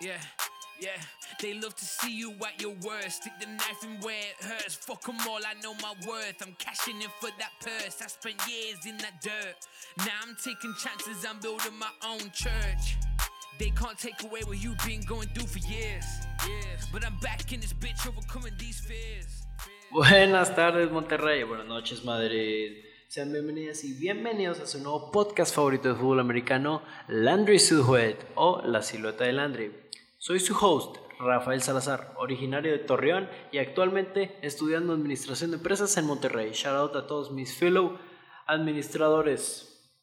Yeah, yeah. They love to see you at your worst. Stick the knife in where it hurts. Fuck them all, I know my worth. I'm cashing in for that purse. I spent years in that dirt. Now I'm taking chances, I'm building my own church. They can't take away what you've been going through for years. Years. But I'm back in this bitch overcoming these fears. Buenas tardes Monterrey, buenas noches Madrid. Sean bienvenidas y bienvenidos a su nuevo podcast favorito de fútbol americano, Landry Silhouette o La Silueta de Landry. Soy su host, Rafael Salazar, originario de Torreón y actualmente estudiando Administración de Empresas en Monterrey. Shout out a todos mis fellow administradores.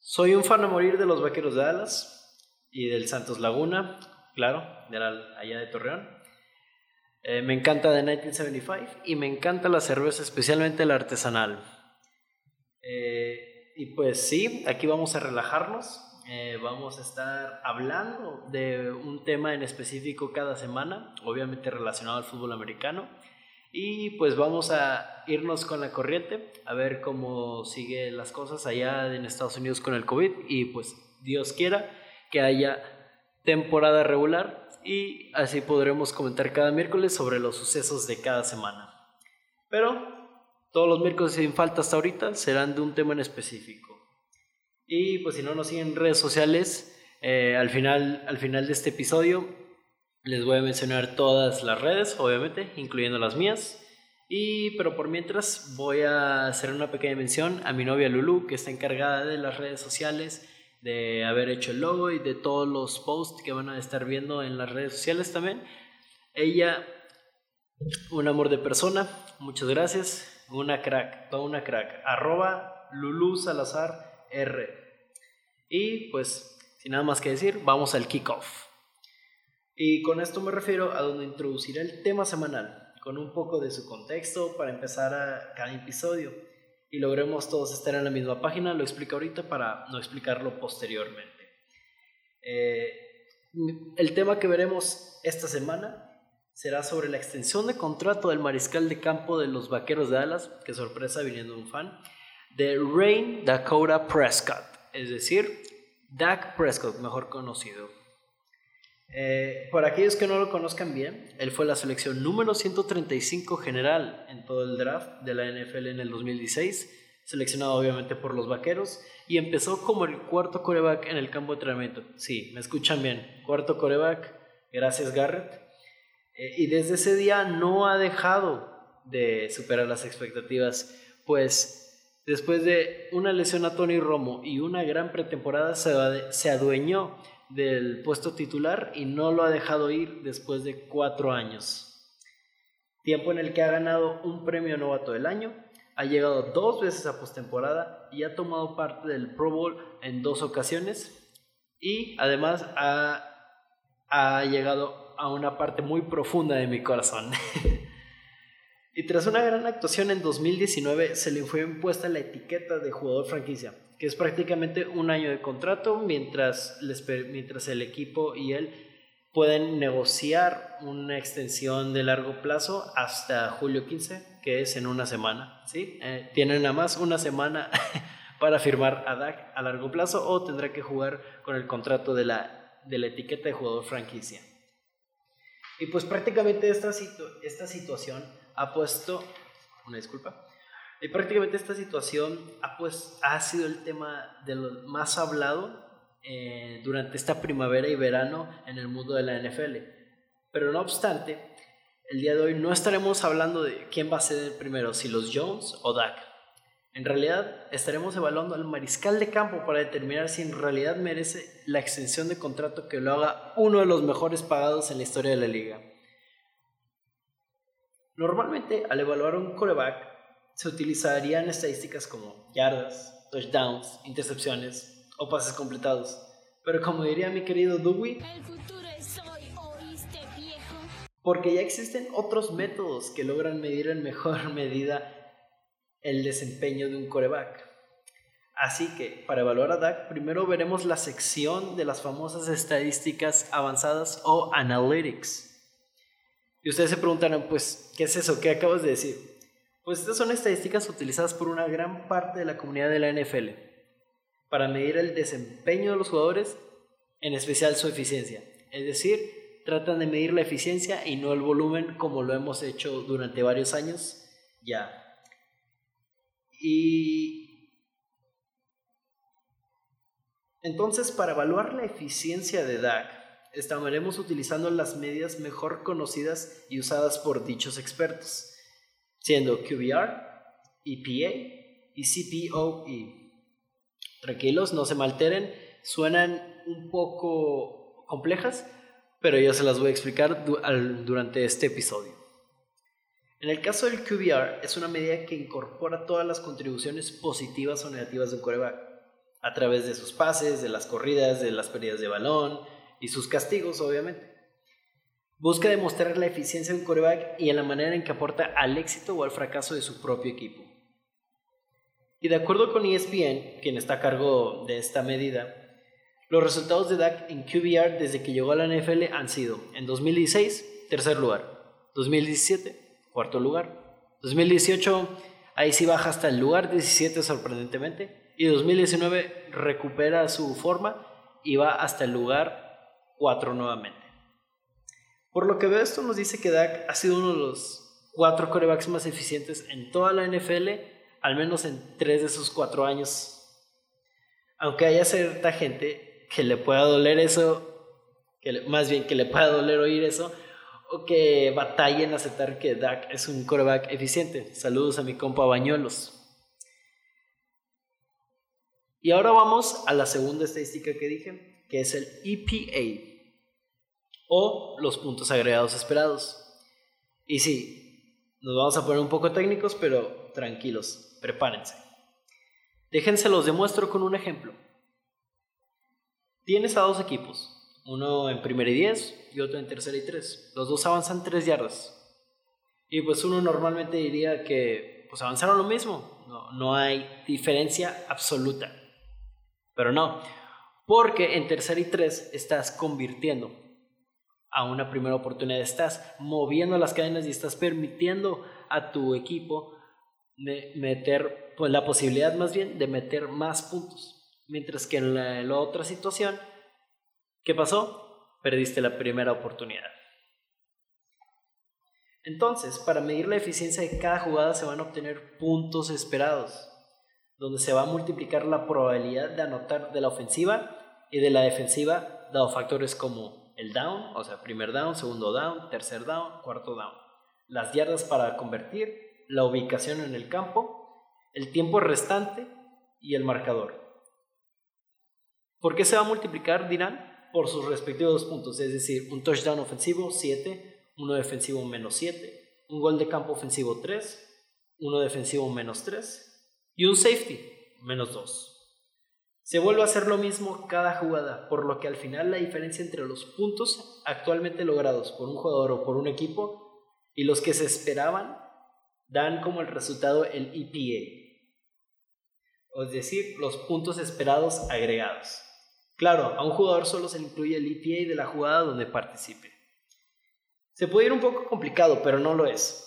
Soy un fan a morir de los Vaqueros de Dallas y del Santos Laguna, claro, de allá de Torreón. Eh, me encanta The 1975 y me encanta la cerveza, especialmente la artesanal. Eh, y pues sí, aquí vamos a relajarnos. Eh, vamos a estar hablando de un tema en específico cada semana, obviamente relacionado al fútbol americano. Y pues vamos a irnos con la corriente, a ver cómo siguen las cosas allá en Estados Unidos con el COVID. Y pues Dios quiera que haya temporada regular y así podremos comentar cada miércoles sobre los sucesos de cada semana. Pero todos los miércoles sin falta hasta ahorita serán de un tema en específico. Y pues si no nos siguen en redes sociales, eh, al, final, al final de este episodio les voy a mencionar todas las redes, obviamente, incluyendo las mías. Y, pero por mientras voy a hacer una pequeña mención a mi novia Lulu, que está encargada de las redes sociales de haber hecho el logo y de todos los posts que van a estar viendo en las redes sociales también. Ella, un amor de persona, muchas gracias, una crack, toda una crack, arroba Lulu Salazar R. Y pues, sin nada más que decir, vamos al kickoff. Y con esto me refiero a donde introduciré el tema semanal, con un poco de su contexto para empezar a cada episodio y logremos todos estar en la misma página. Lo explico ahorita para no explicarlo posteriormente. Eh, el tema que veremos esta semana será sobre la extensión de contrato del mariscal de campo de los Vaqueros de Dallas, que sorpresa viniendo un fan, de Rain Dakota Prescott, es decir, Dak Prescott, mejor conocido. Eh, por aquellos que no lo conozcan bien, él fue la selección número 135 general en todo el draft de la NFL en el 2016, seleccionado obviamente por los Vaqueros, y empezó como el cuarto coreback en el campo de entrenamiento. Sí, me escuchan bien, cuarto coreback, gracias Garrett. Eh, y desde ese día no ha dejado de superar las expectativas, pues después de una lesión a Tony Romo y una gran pretemporada se, adueñó del puesto titular y no lo ha dejado ir después de cuatro años. Tiempo en el que ha ganado un premio novato del año, ha llegado dos veces a postemporada y ha tomado parte del Pro Bowl en dos ocasiones y además ha, ha llegado a una parte muy profunda de mi corazón. y tras una gran actuación en 2019 se le fue impuesta la etiqueta de jugador franquicia que es prácticamente un año de contrato mientras, mientras el equipo y él pueden negociar una extensión de largo plazo hasta julio 15, que es en una semana. ¿sí? Eh, tienen nada más una semana para firmar a DAC a largo plazo o tendrá que jugar con el contrato de la, de la etiqueta de jugador franquicia. Y pues prácticamente esta, esta situación ha puesto, una disculpa, y prácticamente esta situación ha, pues, sido el tema de lo más hablado eh, durante esta primavera y verano en el mundo de la NFL. Pero no obstante, el día de hoy no estaremos hablando de quién va a ser el primero, si los Jones o Dak. En realidad, estaremos evaluando al mariscal de campo para determinar si en realidad merece la extensión de contrato que lo haga uno de los mejores pagados en la historia de la liga. Normalmente, al evaluar un coreback, se utilizarían estadísticas como yardas, touchdowns, intercepciones o pases completados. Pero como diría mi querido Dewey, porque ya existen otros métodos que logran medir en mejor medida el desempeño de un coreback. Así que, para evaluar a Dak, primero veremos la sección de las famosas estadísticas avanzadas o analytics. Y ustedes se preguntarán, pues, ¿qué es eso? ¿Qué acabas de decir? Pues estas son estadísticas utilizadas por una gran parte de la comunidad de la NFL para medir el desempeño de los jugadores, en especial su eficiencia. Es decir, tratan de medir la eficiencia y no el volumen como lo hemos hecho durante varios años ya. Y entonces para evaluar la eficiencia de DAG, estaremos utilizando las medidas mejor conocidas y usadas por dichos expertos, siendo QBR, EPA y CPOE. Tranquilos, no se me suenan un poco complejas, pero yo se las voy a explicar durante este episodio. En el caso del QBR, es una medida que incorpora todas las contribuciones positivas o negativas de un coreback, a través de sus pases, de las corridas, de las pérdidas de balón y sus castigos, obviamente. Busca demostrar la eficiencia de un coreback y en la manera en que aporta al éxito o al fracaso de su propio equipo. Y de acuerdo con ESPN, quien está a cargo de esta medida, los resultados de Dak en QBR desde que llegó a la NFL han sido, en 2016, tercer lugar, 2017, cuarto lugar, 2018, ahí sí baja hasta el lugar 17 sorprendentemente, y 2019 recupera su forma y va hasta el lugar 4 nuevamente. Por lo que veo esto nos dice que Dak ha sido uno de los cuatro corebacks más eficientes en toda la NFL al menos en tres de esos cuatro años. Aunque haya cierta gente que le pueda doler eso, que más bien que le pueda doler oír eso, o que batalle en aceptar que Dak es un coreback eficiente. Saludos a mi compa Bañuelos. Y ahora vamos a la segunda estadística que dije, que es el EPA, o los puntos agregados esperados. Y sí, nos vamos a poner un poco técnicos, pero tranquilos prepárense. Déjense los demuestro con un ejemplo. Tienes a dos equipos, uno en primera y diez y otro en tercera y tres. Los dos avanzan tres yardas. Y pues uno normalmente diría que pues avanzaron lo mismo, no, no hay diferencia absoluta. Pero no, porque en tercera y tres estás convirtiendo a una primera oportunidad, estás moviendo las cadenas y estás permitiendo a tu equipo meter, pues la posibilidad más bien de meter más puntos. Mientras que en la, otra situación, ¿qué pasó? Perdiste la primera oportunidad. Entonces, para medir la eficiencia de cada jugada se van a obtener puntos esperados, donde se va a multiplicar la probabilidad de anotar de la ofensiva y de la defensiva, dado factores como el down, o sea, primer down, segundo down, tercer down, cuarto down, las yardas para convertir la ubicación en el campo, el tiempo restante y el marcador. ¿Por qué se va a multiplicar? Dirán, por sus respectivos puntos, es decir, un touchdown ofensivo 7, uno defensivo menos 7, un gol de campo ofensivo 3, uno defensivo menos 3 y un safety menos 2. Se vuelve a hacer lo mismo cada jugada, por lo que al final la diferencia entre los puntos actualmente logrados por un jugador o por un equipo y los que se esperaban dan como el resultado el EPA, es decir, los puntos esperados agregados. Claro, a un jugador solo se le incluye el EPA de la jugada donde participe. Se puede ir un poco complicado, pero no lo es.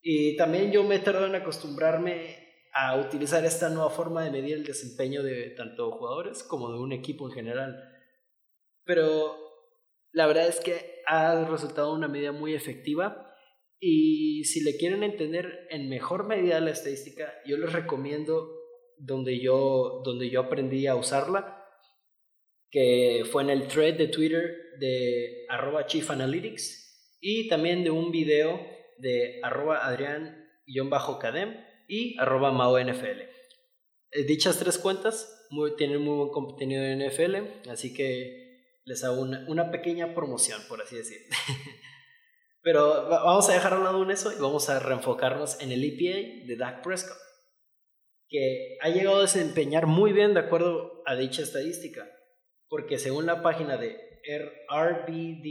Y también yo me he tardado en acostumbrarme a utilizar esta nueva forma de medir el desempeño de tanto jugadores como de un equipo en general. Pero la verdad es que ha resultado una medida muy efectiva y si le quieren entender en mejor medida la estadística, yo les recomiendo donde yo, donde yo aprendí a usarla, que fue en el thread de Twitter de arroba Chief Analytics y también de un video de arroba Adrián-Cadem y arroba NFL. Eh, dichas tres cuentas tienen muy buen contenido en NFL, así que les hago una, una pequeña promoción, por así decir. Pero vamos a dejar a un lado eso y vamos a reenfocarnos en el EPA de Dak Prescott, que ha llegado a desempeñar muy bien de acuerdo a dicha estadística, porque según la página de rbdsm.com,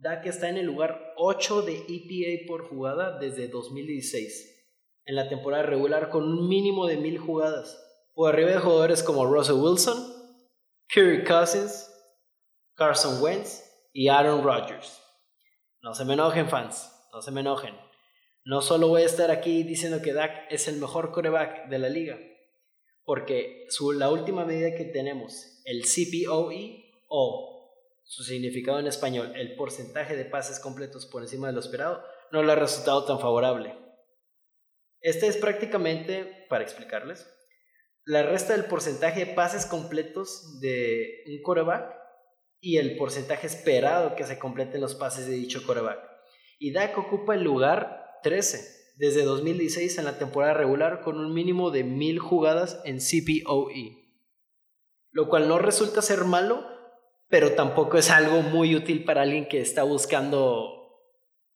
Dak está en el lugar 8 de EPA por jugada desde 2016, en la temporada regular con un mínimo de 1000 jugadas, por arriba de jugadores como Russell Wilson, Kirk Cousins, Carson Wentz y Aaron Rodgers. No se me enojen, fans. No se me enojen. No solo voy a estar aquí diciendo que Dak es el mejor coreback de la liga, porque su, la última medida que tenemos, el CPOE o su significado en español, el porcentaje de pases completos por encima de lo esperado, no le ha resultado tan favorable. Este es prácticamente, para explicarles, la resta del porcentaje de pases completos de un coreback y el porcentaje esperado que se completen los pases de dicho coreback. Y Dak ocupa el lugar 13 desde 2016 en la temporada regular con un mínimo de 1000 jugadas en CPOE, lo cual no resulta ser malo, pero tampoco es algo muy útil para alguien que está buscando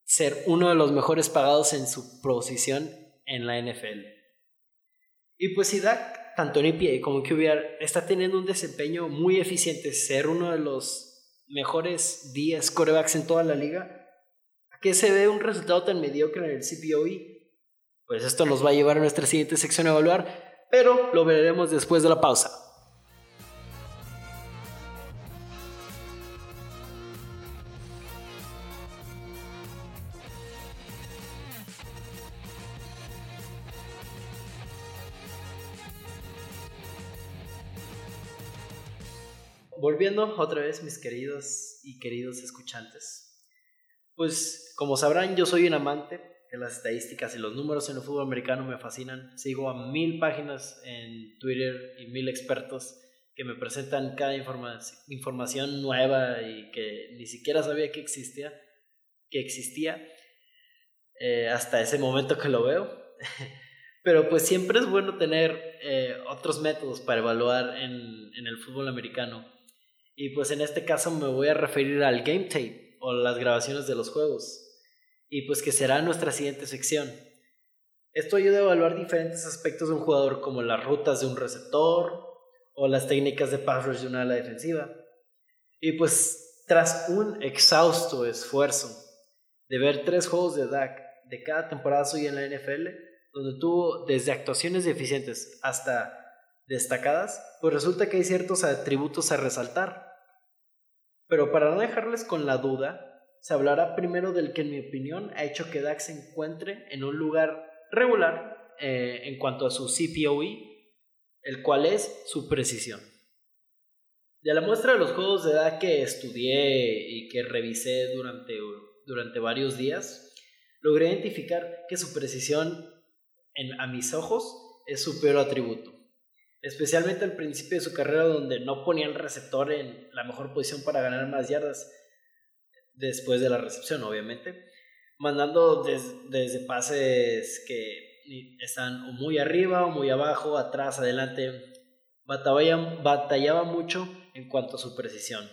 ser uno de los mejores pagados en su posición en la NFL. Y pues si Dak tanto en EPA como en QBR está teniendo un desempeño muy eficiente, ser uno de los mejores 10 corebacks en toda la liga, ¿a qué se ve un resultado tan mediocre en el CPOE? Pues esto nos va a llevar a nuestra siguiente sección a evaluar, pero lo veremos después de la pausa. Volviendo otra vez, mis queridos y queridos escuchantes. Pues como sabrán, yo soy un amante de las estadísticas y los números en el fútbol americano me fascinan. Sigo a mil páginas en Twitter y mil expertos que me presentan cada información nueva y que ni siquiera sabía que existía, que existía eh, hasta ese momento que lo veo. Pero pues siempre es bueno tener eh, otros métodos para evaluar en el fútbol americano. Y pues en este caso me voy a referir al game tape o las grabaciones de los juegos. Y pues que será nuestra siguiente sección. Esto ayuda a evaluar diferentes aspectos de un jugador como las rutas de un receptor o las técnicas de pass rush de una ala defensiva. Y pues tras un exhausto esfuerzo de ver tres juegos de DAC de cada temporada suya en la NFL, donde tuvo desde actuaciones deficientes hasta destacadas, pues resulta que hay ciertos atributos a resaltar. Pero para no dejarles con la duda, se hablará primero del que en mi opinión ha hecho que Dax se encuentre en un lugar regular eh, en cuanto a su CPOE, el cual es su precisión. De la muestra de los juegos de edad que estudié y que revisé durante, durante varios días, logré identificar que su precisión a mis ojos es su peor atributo especialmente al principio de su carrera donde no ponía el receptor en la mejor posición para ganar más yardas después de la recepción, obviamente, mandando desde pases que están muy arriba o muy abajo, atrás, adelante, batallaba, batallaba mucho en cuanto a su precisión.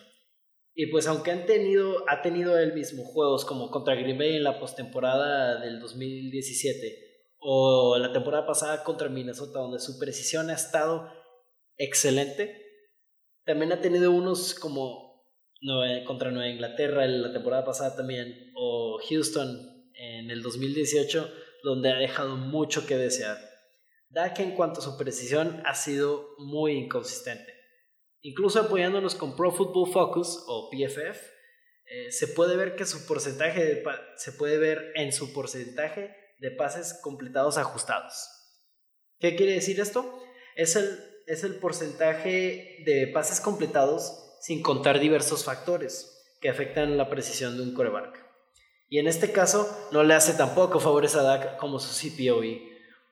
Y pues aunque han tenido, ha tenido él mismo juegos como contra Green en la postemporada del 2017, o la temporada pasada contra Minnesota, donde su precisión ha estado excelente. También ha tenido unos como contra Nueva Inglaterra la temporada pasada también, o Houston en el 2018, donde ha dejado mucho que desear. Dak en cuanto a su precisión ha sido muy inconsistente. Incluso apoyándonos con Pro Football Focus o PFF, eh, se puede ver que su porcentaje se puede ver en su porcentaje de pases completados ajustados. ¿Qué quiere decir esto? Es el, es el porcentaje de pases completados sin contar diversos factores que afectan la precisión de un coreback. Y en este caso no le hace tampoco favores a Dak como su CPOE,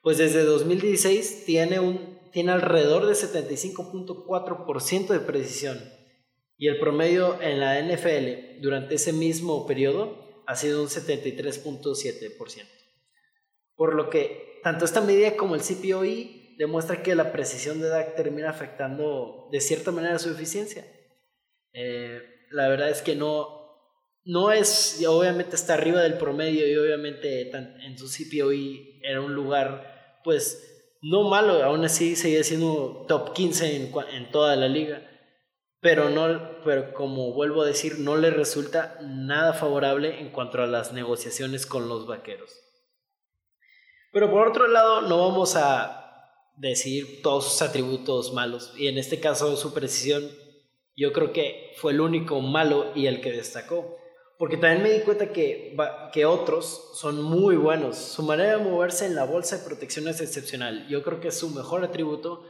pues desde 2016 tiene, un, tiene alrededor de 75.4% de precisión y el promedio en la NFL durante ese mismo periodo ha sido un 73.7% por lo que tanto esta medida como el CPOE demuestra que la precisión de DAC termina afectando de cierta manera su eficiencia. Eh, la verdad es que no, no es, obviamente está arriba del promedio y obviamente en su CPOE era un lugar pues no malo, aún así sigue siendo top 15 en, en toda la liga pero no pero como vuelvo a decir no le resulta nada favorable en cuanto a las negociaciones con los vaqueros pero por otro lado, no vamos a decir todos sus atributos malos. Y en este caso, su precisión, yo creo que fue el único malo y el que destacó. Porque también me di cuenta que, que otros son muy buenos. Su manera de moverse en la bolsa de protección es excepcional. Yo creo que es su mejor atributo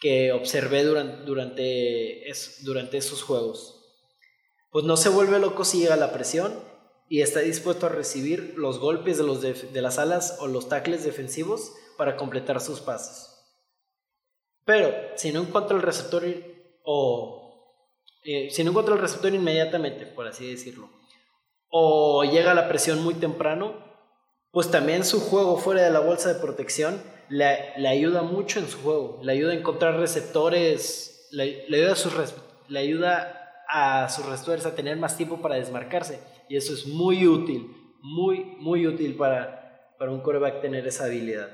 que observé durante, durante, durante esos juegos. pues no se vuelve loco si llega la presión y está dispuesto a recibir los golpes de, los de, las alas o los tackles defensivos para completar sus pases. Pero si no encuentra el receptor o eh, si no encuentra el receptor inmediatamente, por así decirlo, o llega la presión muy temprano, pues también su juego fuera de la bolsa de protección le, le ayuda mucho en su juego, le ayuda a encontrar receptores, le, le ayuda a sus le ayuda a sus receptores a tener más tiempo para desmarcarse y eso es muy útil, muy, muy útil para, para un coreback tener esa habilidad.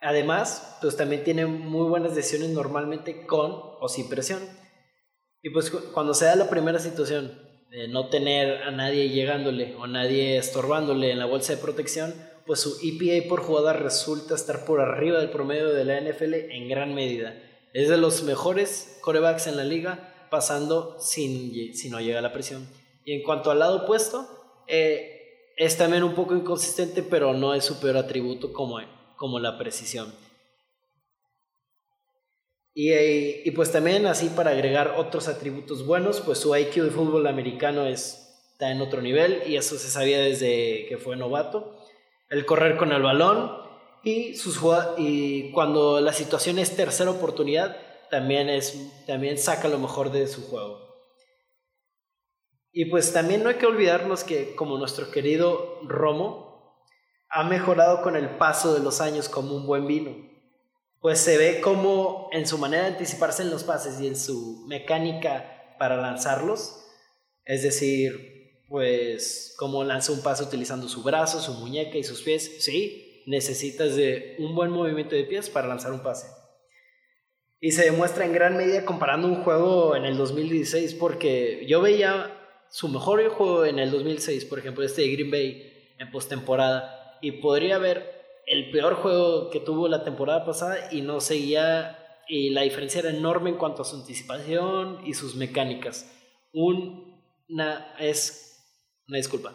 Además, pues también tiene muy buenas decisiones normalmente con o sin presión. Y pues cuando se da la primera situación de no tener a nadie llegándole o nadie estorbándole en la bolsa de protección, pues su EPA por jugada resulta estar por arriba del promedio de la NFL en gran medida. Es de los mejores corebacks en la liga pasando sin, si no llega la presión. Y en cuanto al lado opuesto, eh, es también un poco inconsistente, pero no es su peor atributo como, como la precisión. Y, eh, y, pues también así para agregar otros atributos buenos, pues su IQ de fútbol americano es, está en otro nivel y eso se sabía desde que fue novato. El correr con el balón y, sus, y cuando la situación es tercera oportunidad, también, es, también saca lo mejor de su juego. Y pues también no hay que olvidarnos que como nuestro querido Romo ha mejorado con el paso de los años como un buen vino. Pues se ve como en su manera de anticiparse en los pases y en su mecánica para lanzarlos. Es decir, pues como lanza un pase utilizando su brazo, su muñeca y sus pies. Sí, necesitas de un buen movimiento de pies para lanzar un pase. Y se demuestra en gran medida comparando un juego en el 2016, porque yo veía su mejor juego en el 2006, por ejemplo, este de Green Bay en postemporada, y podría ver el peor juego que tuvo la temporada pasada y no seguía, y la diferencia era enorme en cuanto a su anticipación y sus mecánicas. Una es, una disculpa,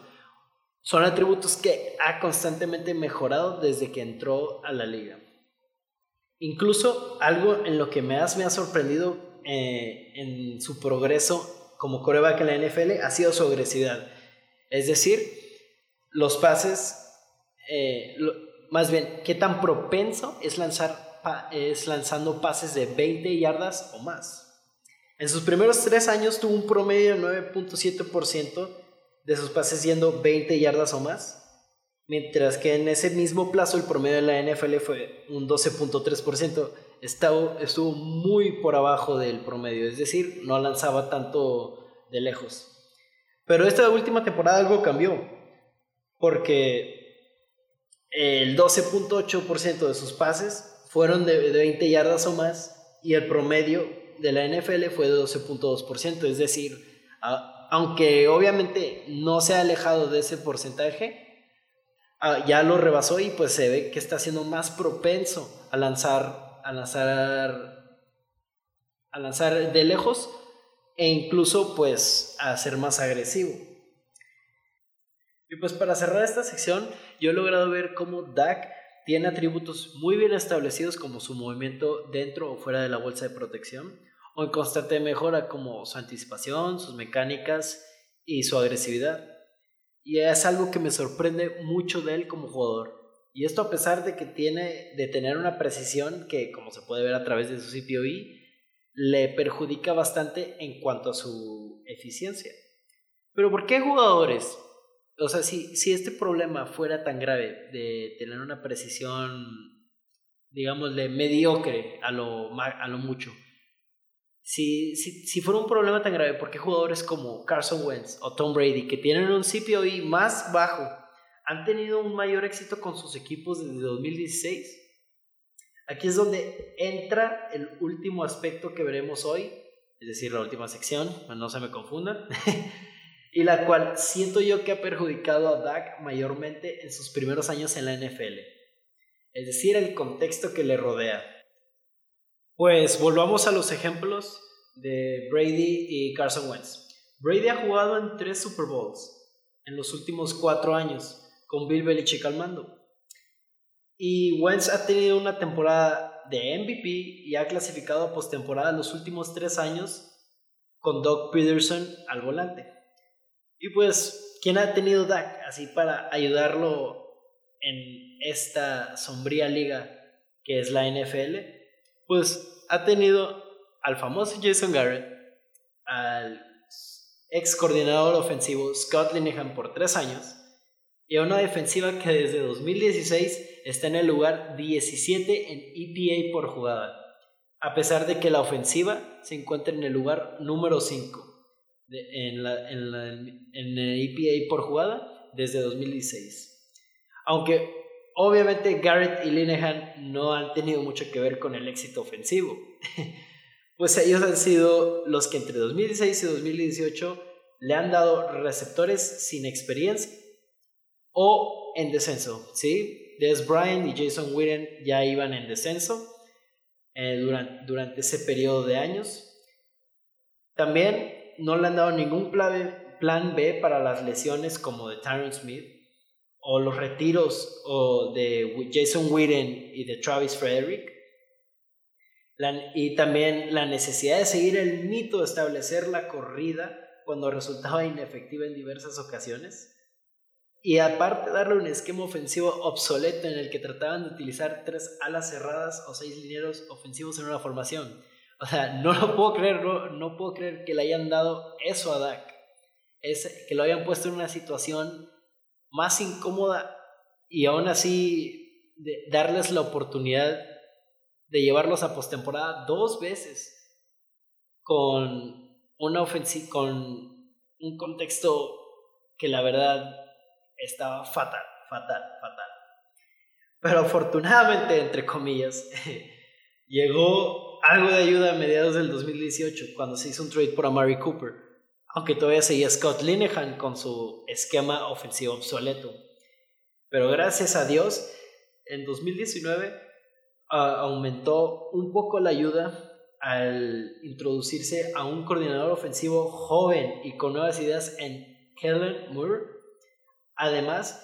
son atributos que ha constantemente mejorado desde que entró a la liga. Incluso algo en lo que más me ha sorprendido eh, en su progreso como coreback en la NFL ha sido su agresividad. Es decir, los pases, eh, más bien, qué tan propenso es, lanzar, es lanzando pases de 20 yardas o más. En sus primeros tres años tuvo un promedio de 9.7% de sus pases yendo 20 yardas o más Mientras que en ese mismo plazo el promedio de la NFL fue un 12.3%, estuvo, muy por abajo del promedio, es decir, no lanzaba tanto de lejos. Pero esta última temporada algo cambió, porque el 12.8% de sus pases fueron de 20 yardas o más y el promedio de la NFL fue de 12.2%, es decir, aunque obviamente no se ha alejado de ese porcentaje, ya lo rebasó y pues se ve que está siendo más propenso a lanzar, a lanzar, a lanzar de lejos e incluso pues a ser más agresivo. Y pues para cerrar esta sección, yo he logrado ver cómo Dak tiene atributos muy bien establecidos como su movimiento dentro o fuera de la bolsa de protección, o en constante mejora como su anticipación, sus mecánicas y su agresividad. Y es algo que me sorprende mucho de él como jugador. Y esto a pesar de que tiene de tener una precisión que, como se puede ver a través de su CPOE, le perjudica bastante en cuanto a su eficiencia. Pero ¿por qué jugadores? O sea, si, si este problema fuera tan grave de tener una precisión, digámosle, mediocre a lo, a lo mucho, si, si, si, fuera un problema tan grave, ¿por qué jugadores como Carson Wentz o Tom Brady, que tienen un CPOE más bajo, han tenido un mayor éxito con sus equipos desde 2016? Aquí es donde entra el último aspecto que veremos hoy, es decir, la última sección, no se me confundan, y la cual siento yo que ha perjudicado a Dak mayormente en sus primeros años en la NFL, es decir, el contexto que le rodea. Pues volvamos a los ejemplos de Brady y Carson Wentz. Brady ha jugado en tres Super Bowls en los últimos cuatro años con Bill Belichick al mando. Y Wentz ha tenido una temporada de MVP y ha clasificado a postemporada los últimos tres años con Doug Peterson al volante. Y pues, ¿quién ha tenido Dak así para ayudarlo en esta sombría liga que es la NFL? Pues ha tenido al famoso Jason Garrett, al ex coordinador ofensivo Scott Linehan por tres años y a una defensiva que desde 2016 está en el lugar 17 en EPA por jugada, a pesar de que la ofensiva se encuentra en el lugar número 5 en, la, en, la, en el EPA por jugada desde 2016. Aunque obviamente Garrett y Linehan no han tenido mucho que ver con el éxito ofensivo. pues ellos han sido los que entre 2016 y 2018 le han dado receptores sin experiencia o en descenso, ¿sí? Des Bryant y Jason Witten ya iban en descenso eh, durante, durante ese periodo de años. También no le han dado ningún plan B para las lesiones como de Tyron Smith o los retiros o de Jason Witten y de Travis Frederick y también la necesidad de seguir el mito de establecer la corrida cuando resultaba inefectiva en diversas ocasiones. Y aparte darle un esquema ofensivo obsoleto en el que trataban de utilizar tres alas cerradas o seis linieros ofensivos en una formación. O sea, no lo puedo creer, no, no puedo creer que le hayan dado eso a Dak. Es, que lo hayan puesto en una situación más incómoda y aún así de darles la oportunidad de llevarlos a postemporada dos veces con una con un contexto que la verdad estaba fatal, fatal, fatal. Pero afortunadamente, entre comillas, llegó algo de ayuda a mediados del 2018 cuando se hizo un trade por Amari Cooper, aunque todavía seguía Scott Linehan con su esquema ofensivo obsoleto. Pero gracias a Dios, en 2019 aumentó un poco la ayuda al introducirse a un coordinador ofensivo joven y con nuevas ideas en Kellen Moore, además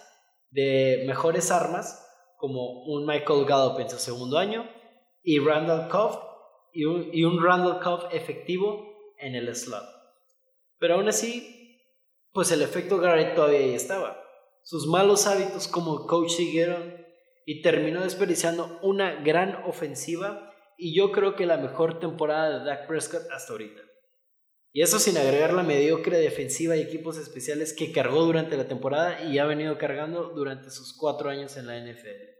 de mejores armas como un Michael Gallup en su segundo año y Randall Cobb un, y un Randall Cobb efectivo en el slot. Pero aún así, pues el efecto Garrett todavía ahí estaba. Sus malos hábitos como coach siguieron y terminó desperdiciando una gran ofensiva y yo creo que la mejor temporada de Dak Prescott hasta ahorita. Y eso sin agregar la mediocre defensiva y equipos especiales que cargó durante la temporada y ha venido cargando durante sus cuatro años en la NFL.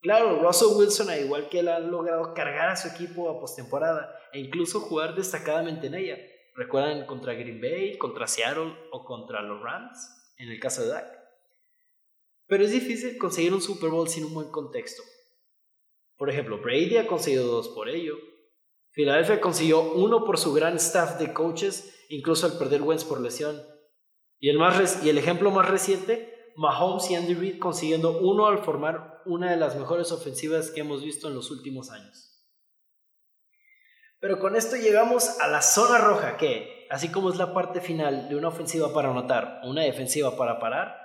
Claro, Russell Wilson, al igual que él, ha logrado cargar a su equipo a postemporada e incluso jugar destacadamente en ella. Recuerdan contra Green Bay, contra Seattle o contra los Rams, en el caso de Dak. Pero es difícil conseguir un Super Bowl sin un buen contexto. Por ejemplo, Brady ha conseguido dos por ello. Philadelphia consiguió uno por su gran staff de coaches, incluso al perder Wentz por lesión. Y el, más y el ejemplo más reciente, Mahomes y Andy Reid consiguiendo uno al formar una de las mejores ofensivas que hemos visto en los últimos años. Pero con esto llegamos a la zona roja que, así como es la parte final de una ofensiva para anotar, una defensiva para parar,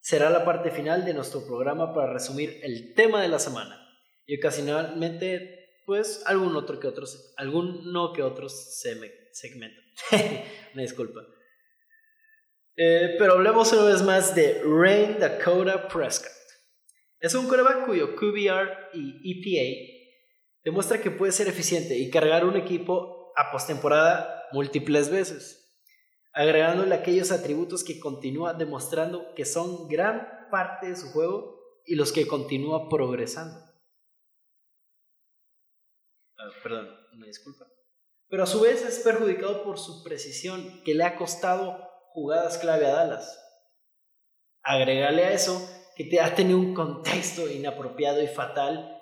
será la parte final de nuestro programa para resumir el tema de la semana. Y ocasionalmente pues algún otro que otros algún no que otros segmento. Me disculpa. Eh, pero hablemos una vez más de Rain Dakota Prescott. Es un coreback cuyo QBR y EPA demuestra que puede ser eficiente y cargar un equipo a postemporada múltiples veces agregándole aquellos atributos que continúa demostrando que son gran parte de su juego y los que continúa progresando. Ah, perdón, una disculpa. Pero a su vez es perjudicado por su precisión, que le ha costado jugadas clave a Dallas. Agregarle a eso que te ha tenido un contexto inapropiado y fatal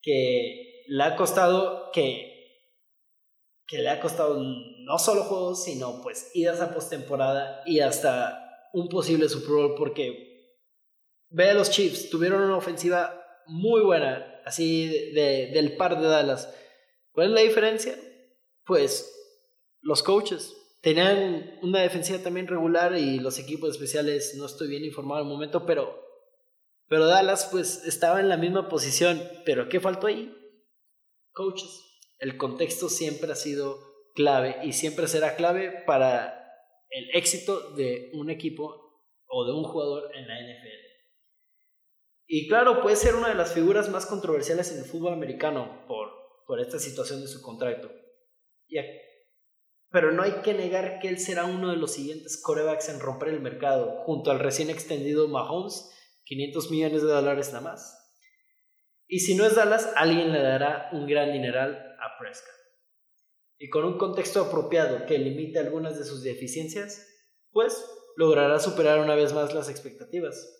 que le ha costado que que le ha costado no solo juegos, sino pues idas a postemporada y hasta un posible Super Bowl porque ve a los Chiefs, tuvieron una ofensiva muy buena, así de, del par de Dallas. ¿Cuál es la diferencia? Pues los coaches tenían una defensiva también regular y los equipos especiales, no estoy bien informado al momento, pero, pero Dallas pues estaba en la misma posición, pero ¿qué faltó ahí? Coaches el contexto siempre ha sido clave y siempre será clave para el éxito de un equipo o de un jugador en la NFL. Y claro, puede ser una de las figuras más controversiales en el fútbol americano por, por esta situación de su contrato. pero no hay que negar que él será uno de los siguientes corebacks en romper el mercado, junto al recién extendido Mahomes, 500 millones de dólares nada más. Y si no es Dallas, alguien le dará un gran dineral a Prescott. Y con un contexto apropiado que limite algunas de sus deficiencias, pues logrará superar una vez más las expectativas,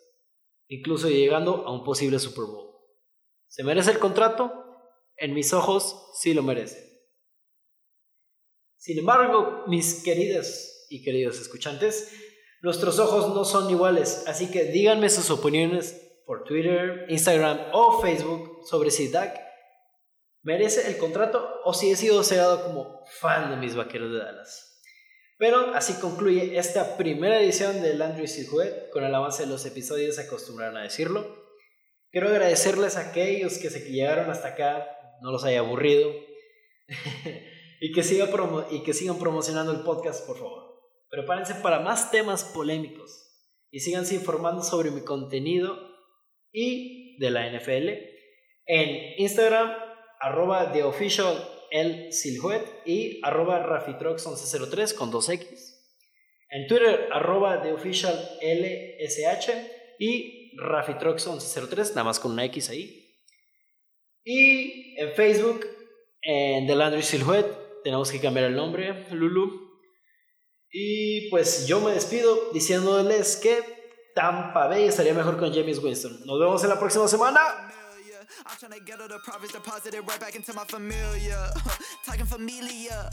incluso llegando a un posible Super Bowl. ¿Se merece el contrato? En mis ojos, sí lo merece. Sin embargo, mis queridas y queridos escuchantes, nuestros ojos no son iguales, así que díganme sus opiniones por Twitter, Instagram o Facebook sobre si Dak merece el contrato o si he sido cegado como fan de mis vaqueros de Dallas. Pero así concluye esta primera edición de Landry Silhouette. Con el avance de los episodios se acostumbraron a decirlo. Quiero agradecerles a aquellos que se llegaron hasta acá, no los haya aburrido, y, que siga y que sigan promocionando el podcast, por favor. Prepárense para más temas polémicos y síganse informando sobre mi contenido y de la NFL. En Instagram, arroba The y arroba Rafitrox1103 con 2X. En Twitter, arroba The Official LSH y Rafitrox1103, nada más con una X ahí. Y en Facebook, en The Landry tenemos que cambiar el nombre, Lulu. Y pues yo me despido diciéndoles que Tampa Bay estaría mejor con James Winston. Nos vemos en la próxima semana. I'm trying to get all the profits deposited right back into my familia. Talking familia.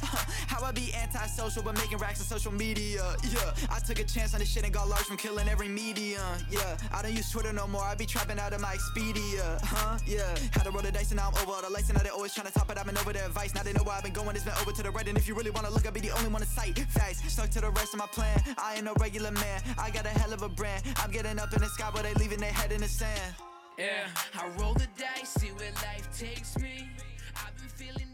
How I be antisocial but making racks on social media. Yeah, I took a chance on this shit and got large from killing every medium. Yeah, I don't use Twitter no more. I be trapping out of my Expedia. Huh? Yeah, had to roll the dice and now I'm over all the lights and now they always trying to top it. I've been over their advice. Now they know where I've been going. It's been over to the right. And if you really want to look, I'll be the only one to sight. Facts. Stuck to the rest of my plan. I ain't no regular man. I got a hell of a brand. I'm getting up in the sky, but they leaving their head in the sand. Yeah, I roll the dice, see where life takes me. I've been feeling